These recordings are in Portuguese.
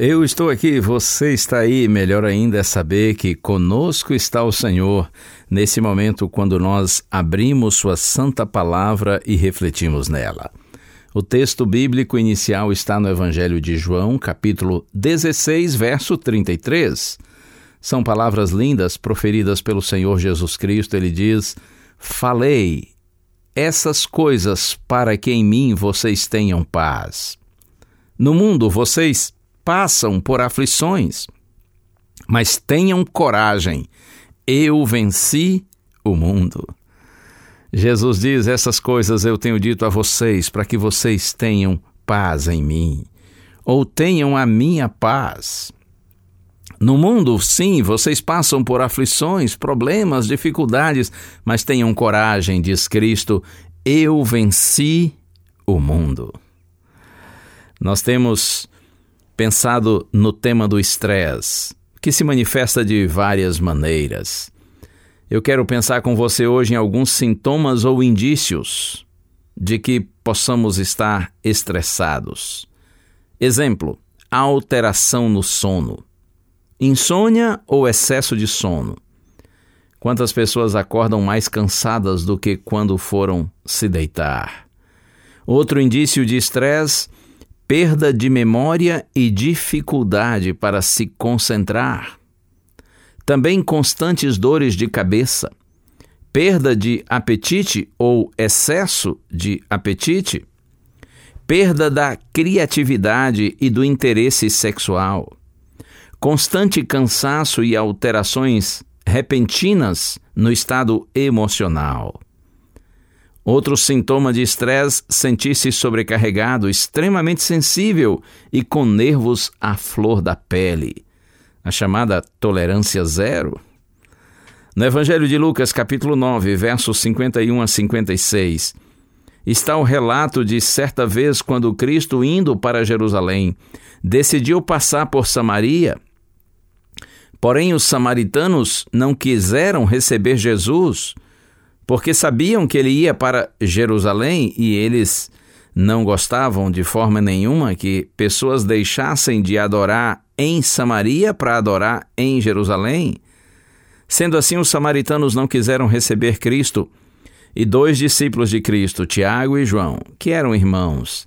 Eu estou aqui, você está aí. Melhor ainda é saber que conosco está o Senhor nesse momento quando nós abrimos Sua Santa Palavra e refletimos nela. O texto bíblico inicial está no Evangelho de João, capítulo 16, verso 33. São palavras lindas proferidas pelo Senhor Jesus Cristo. Ele diz: Falei essas coisas para que em mim vocês tenham paz. No mundo vocês passam por aflições, mas tenham coragem, eu venci o mundo. Jesus diz: Essas coisas eu tenho dito a vocês para que vocês tenham paz em mim, ou tenham a minha paz. No mundo, sim, vocês passam por aflições, problemas, dificuldades, mas tenham coragem, diz Cristo, eu venci o mundo. Nós temos pensado no tema do estresse, que se manifesta de várias maneiras. Eu quero pensar com você hoje em alguns sintomas ou indícios de que possamos estar estressados. Exemplo: alteração no sono. Insônia ou excesso de sono? Quantas pessoas acordam mais cansadas do que quando foram se deitar? Outro indício de estresse: perda de memória e dificuldade para se concentrar. Também constantes dores de cabeça, perda de apetite ou excesso de apetite, perda da criatividade e do interesse sexual, constante cansaço e alterações repentinas no estado emocional. Outro sintoma de estresse, sentir-se sobrecarregado, extremamente sensível e com nervos à flor da pele, a chamada tolerância zero. No Evangelho de Lucas, capítulo 9, versos 51 a 56, está o relato de certa vez quando Cristo, indo para Jerusalém, decidiu passar por Samaria. Porém, os samaritanos não quiseram receber Jesus, porque sabiam que ele ia para Jerusalém e eles não gostavam de forma nenhuma que pessoas deixassem de adorar em Samaria para adorar em Jerusalém. Sendo assim, os samaritanos não quiseram receber Cristo e dois discípulos de Cristo, Tiago e João, que eram irmãos.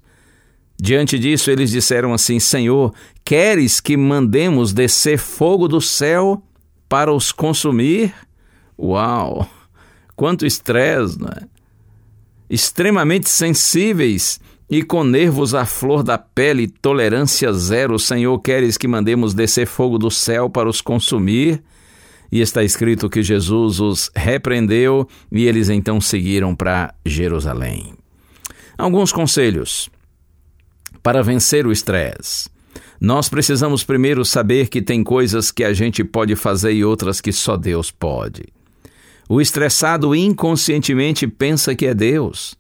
Diante disso, eles disseram assim: Senhor, queres que mandemos descer fogo do céu para os consumir? Uau! Quanto estresse, né? Extremamente sensíveis e com nervos à flor da pele, tolerância zero, Senhor, queres que mandemos descer fogo do céu para os consumir? E está escrito que Jesus os repreendeu e eles então seguiram para Jerusalém. Alguns conselhos para vencer o estresse. Nós precisamos primeiro saber que tem coisas que a gente pode fazer e outras que só Deus pode. O estressado inconscientemente pensa que é Deus.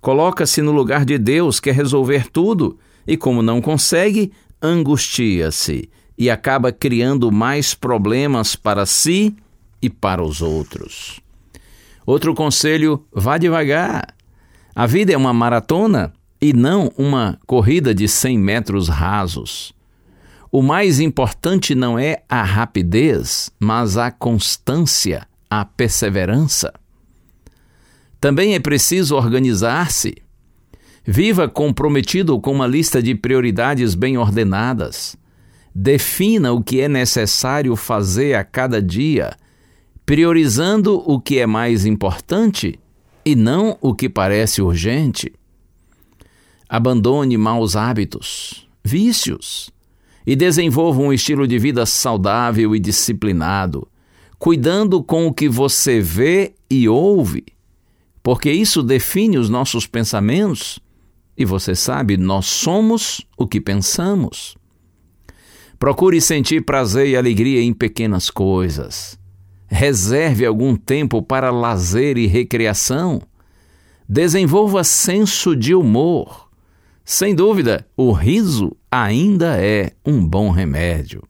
Coloca-se no lugar de Deus, quer resolver tudo e, como não consegue, angustia-se e acaba criando mais problemas para si e para os outros. Outro conselho: vá devagar. A vida é uma maratona e não uma corrida de 100 metros rasos. O mais importante não é a rapidez, mas a constância, a perseverança. Também é preciso organizar-se. Viva comprometido com uma lista de prioridades bem ordenadas. Defina o que é necessário fazer a cada dia, priorizando o que é mais importante e não o que parece urgente. Abandone maus hábitos, vícios e desenvolva um estilo de vida saudável e disciplinado, cuidando com o que você vê e ouve, porque isso define os nossos pensamentos e você sabe, nós somos o que pensamos. Procure sentir prazer e alegria em pequenas coisas. Reserve algum tempo para lazer e recreação. Desenvolva senso de humor sem dúvida, o riso ainda é um bom remédio.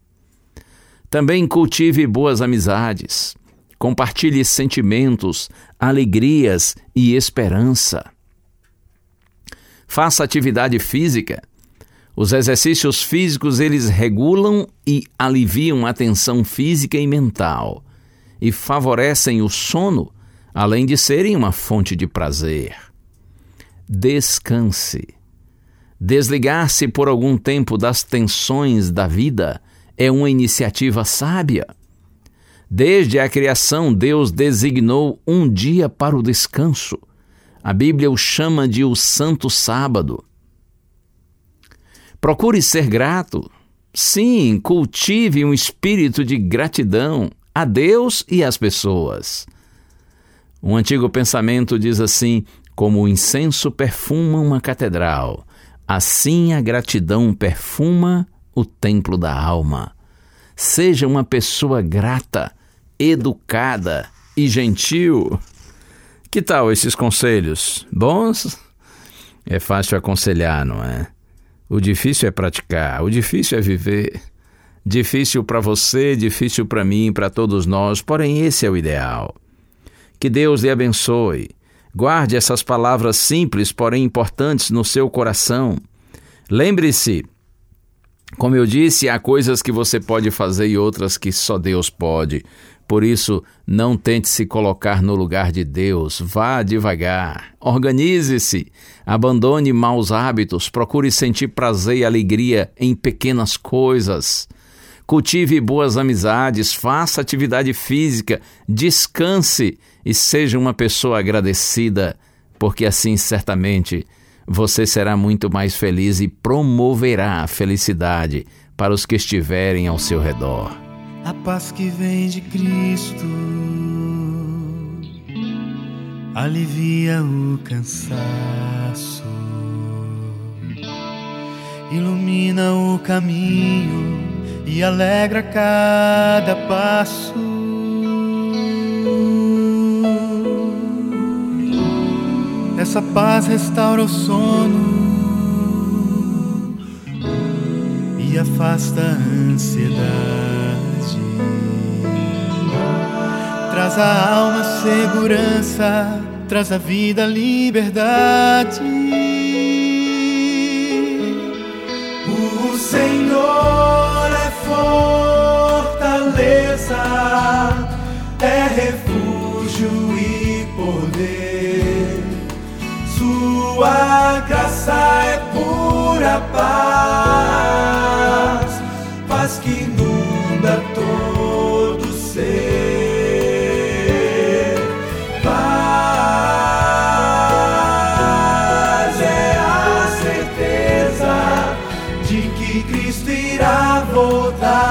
Também cultive boas amizades. Compartilhe sentimentos, alegrias e esperança. Faça atividade física. Os exercícios físicos eles regulam e aliviam a tensão física e mental e favorecem o sono, além de serem uma fonte de prazer. Descanse. Desligar-se por algum tempo das tensões da vida é uma iniciativa sábia. Desde a criação, Deus designou um dia para o descanso. A Bíblia o chama de o Santo Sábado. Procure ser grato. Sim, cultive um espírito de gratidão a Deus e às pessoas. Um antigo pensamento diz assim: como o incenso perfuma uma catedral, Assim a gratidão perfuma o templo da alma. Seja uma pessoa grata, educada e gentil. Que tal esses conselhos? Bons? É fácil aconselhar, não é? O difícil é praticar, o difícil é viver. Difícil para você, difícil para mim, para todos nós, porém esse é o ideal. Que Deus lhe abençoe Guarde essas palavras simples, porém importantes, no seu coração. Lembre-se, como eu disse, há coisas que você pode fazer e outras que só Deus pode. Por isso, não tente se colocar no lugar de Deus. Vá devagar. Organize-se. Abandone maus hábitos. Procure sentir prazer e alegria em pequenas coisas. Cultive boas amizades, faça atividade física, descanse e seja uma pessoa agradecida, porque assim certamente você será muito mais feliz e promoverá a felicidade para os que estiverem ao seu redor. A paz que vem de Cristo alivia o cansaço, ilumina o caminho e alegra cada passo. Essa paz restaura o sono e afasta a ansiedade. Traz a alma segurança, traz a vida liberdade. Que Cristo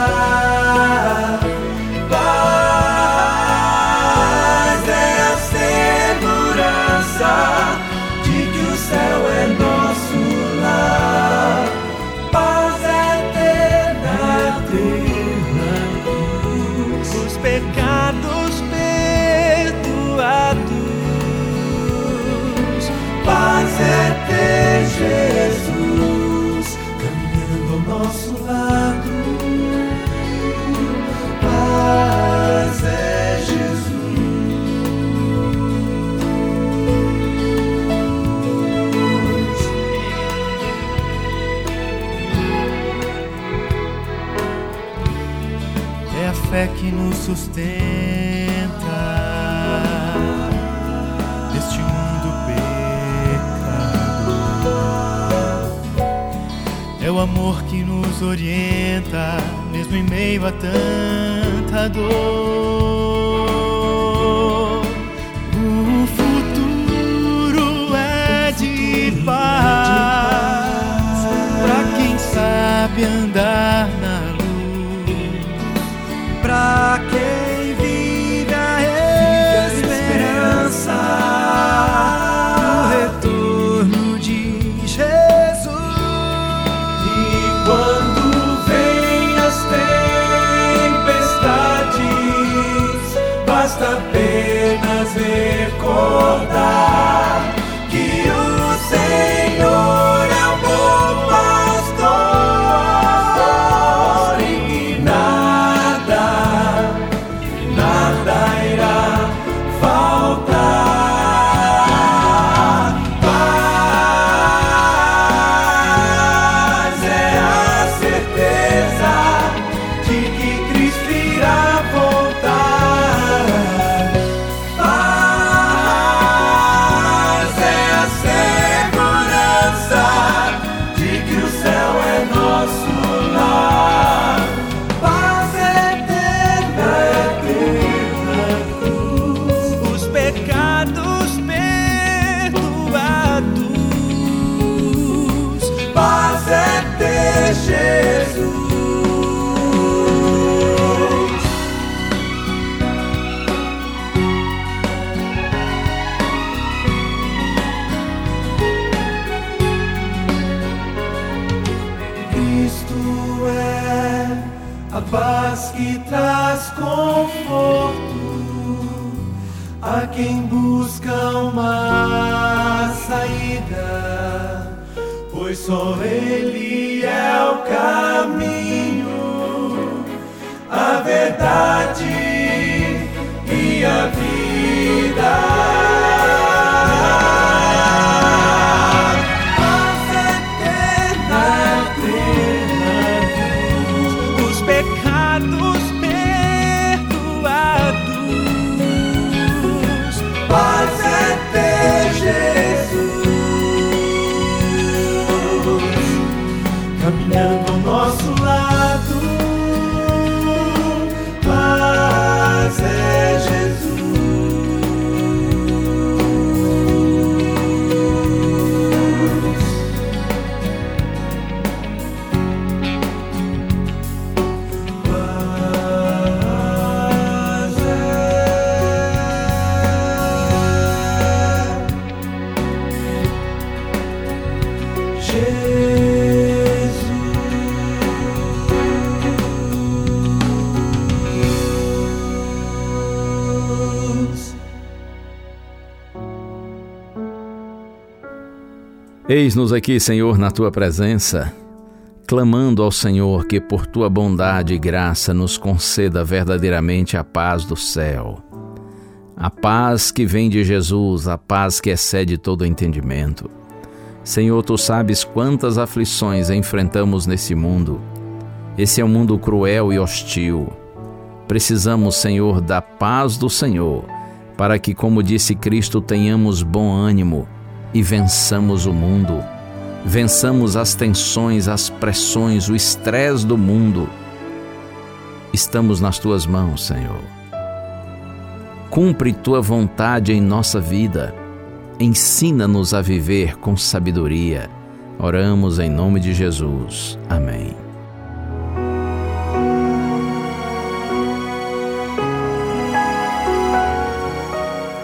sustenta deste mundo pecador. É o amor que nos orienta, mesmo em meio a tanta dor. O futuro é de paz para quem sabe andar quem busca uma saída, pois só Ele é o caminho, a verdade e a vida. Eis-nos aqui, Senhor, na tua presença, clamando ao Senhor que por tua bondade e graça nos conceda verdadeiramente a paz do céu. A paz que vem de Jesus, a paz que excede todo entendimento. Senhor, tu sabes quantas aflições enfrentamos nesse mundo. Esse é um mundo cruel e hostil. Precisamos, Senhor, da paz do Senhor, para que, como disse Cristo, tenhamos bom ânimo e vençamos o mundo. Vençamos as tensões, as pressões, o estresse do mundo. Estamos nas tuas mãos, Senhor. Cumpre tua vontade em nossa vida. Ensina-nos a viver com sabedoria. Oramos em nome de Jesus. Amém.